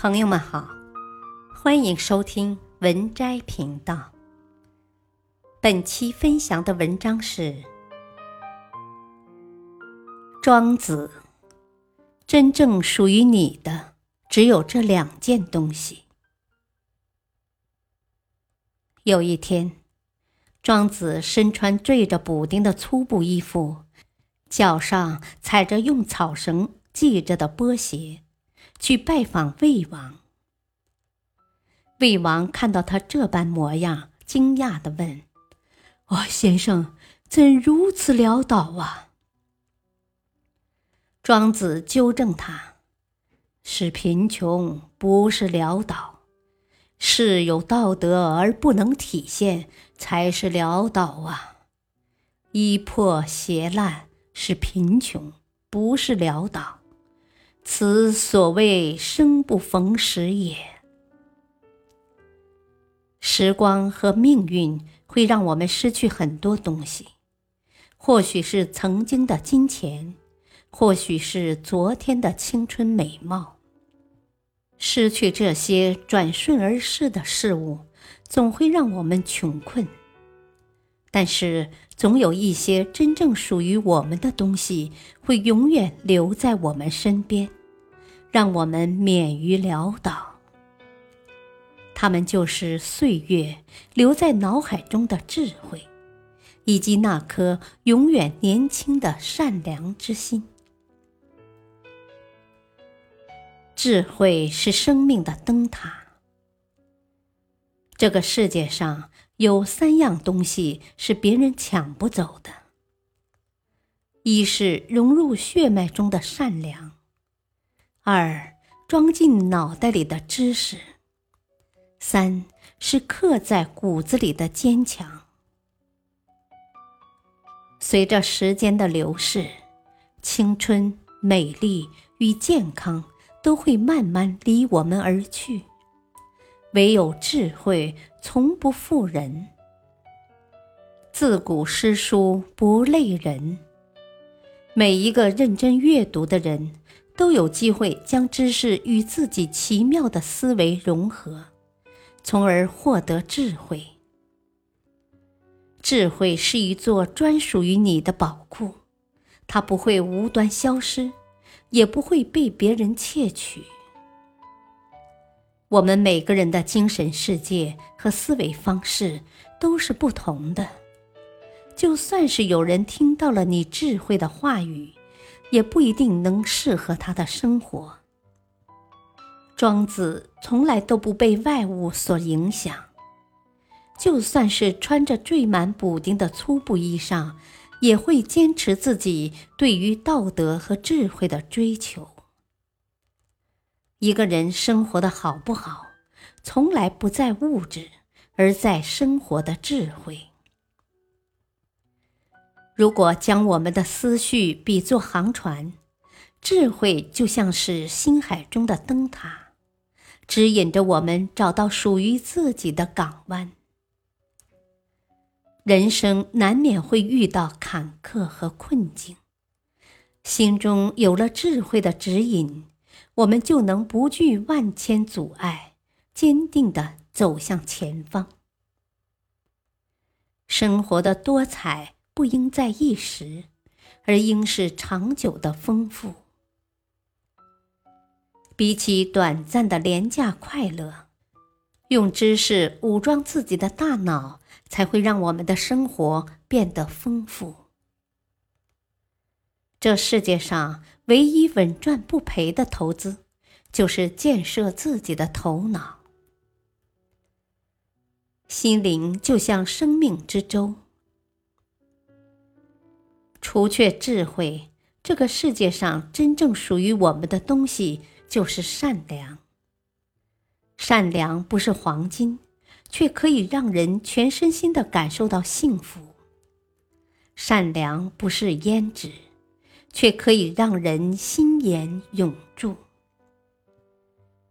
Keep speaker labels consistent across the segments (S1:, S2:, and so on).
S1: 朋友们好，欢迎收听文摘频道。本期分享的文章是庄子。真正属于你的，只有这两件东西。有一天，庄子身穿缀着补丁的粗布衣服，脚上踩着用草绳系着的波鞋，去拜访魏王。魏王看到他这般模样，惊讶的问：“哦，先生，怎如此潦倒啊？”庄子纠正他：“是贫穷，不是潦倒。是有道德而不能体现，才是潦倒啊！衣破鞋烂是贫穷，不是潦倒。此所谓生不逢时也。时光和命运会让我们失去很多东西，或许是曾经的金钱。”或许是昨天的青春美貌。失去这些转瞬而逝的事物，总会让我们穷困。但是，总有一些真正属于我们的东西，会永远留在我们身边，让我们免于潦倒。他们就是岁月留在脑海中的智慧，以及那颗永远年轻的善良之心。智慧是生命的灯塔。这个世界上有三样东西是别人抢不走的：一是融入血脉中的善良；二装进脑袋里的知识；三是刻在骨子里的坚强。随着时间的流逝，青春、美丽与健康。都会慢慢离我们而去，唯有智慧从不负人。自古诗书不累人，每一个认真阅读的人都有机会将知识与自己奇妙的思维融合，从而获得智慧。智慧是一座专属于你的宝库，它不会无端消失。也不会被别人窃取。我们每个人的精神世界和思维方式都是不同的，就算是有人听到了你智慧的话语，也不一定能适合他的生活。庄子从来都不被外物所影响，就算是穿着缀满补丁的粗布衣裳。也会坚持自己对于道德和智慧的追求。一个人生活的好不好，从来不在物质，而在生活的智慧。如果将我们的思绪比作航船，智慧就像是星海中的灯塔，指引着我们找到属于自己的港湾。人生难免会遇到坎坷和困境，心中有了智慧的指引，我们就能不惧万千阻碍，坚定地走向前方。生活的多彩不应在一时，而应是长久的丰富。比起短暂的廉价快乐，用知识武装自己的大脑。才会让我们的生活变得丰富。这世界上唯一稳赚不赔的投资，就是建设自己的头脑。心灵就像生命之舟，除却智慧，这个世界上真正属于我们的东西就是善良。善良不是黄金。却可以让人全身心的感受到幸福。善良不是胭脂，却可以让人心颜永驻。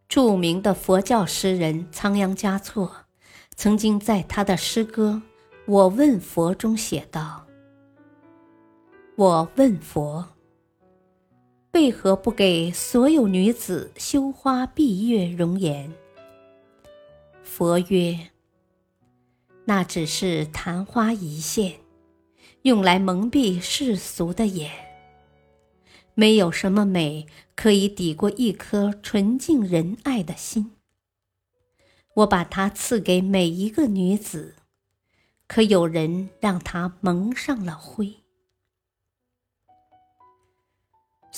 S1: 著名的佛教诗人仓央嘉措，曾经在他的诗歌《我问佛》中写道：“我问佛，为何不给所有女子羞花闭月容颜？佛曰：那只是昙花一现，用来蒙蔽世俗的眼。没有什么美可以抵过一颗纯净仁爱的心。我把它赐给每一个女子，可有人让它蒙上了灰。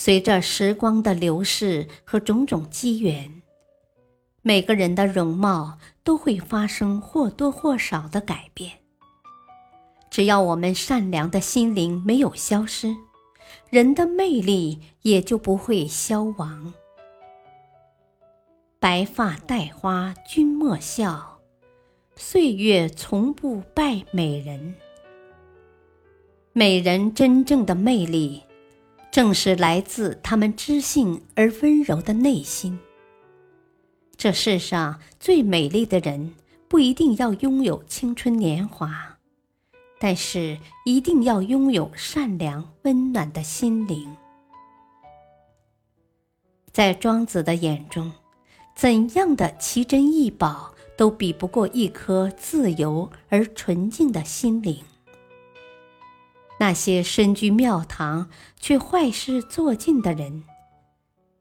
S1: 随着时光的流逝和种种机缘，每个人的容貌都会发生或多或少的改变。只要我们善良的心灵没有消失，人的魅力也就不会消亡。白发戴花君莫笑，岁月从不败美人。美人真正的魅力，正是来自他们知性而温柔的内心。这世上最美丽的人，不一定要拥有青春年华，但是一定要拥有善良温暖的心灵。在庄子的眼中。怎样的奇珍异宝都比不过一颗自由而纯净的心灵。那些身居庙堂却坏事做尽的人，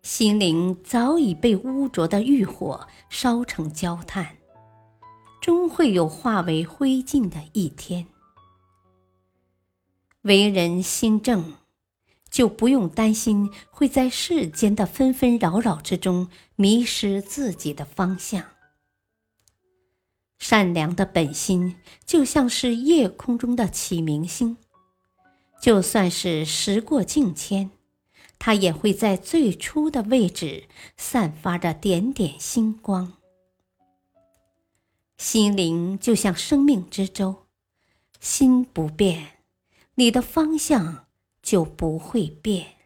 S1: 心灵早已被污浊的欲火烧成焦炭，终会有化为灰烬的一天。为人心正。就不用担心会在世间的纷纷扰扰之中迷失自己的方向。善良的本心就像是夜空中的启明星，就算是时过境迁，它也会在最初的位置散发着点点星光。心灵就像生命之舟，心不变，你的方向。就不会变。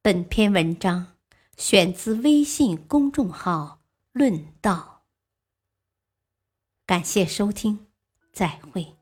S1: 本篇文章选自微信公众号“论道”。感谢收听，再会。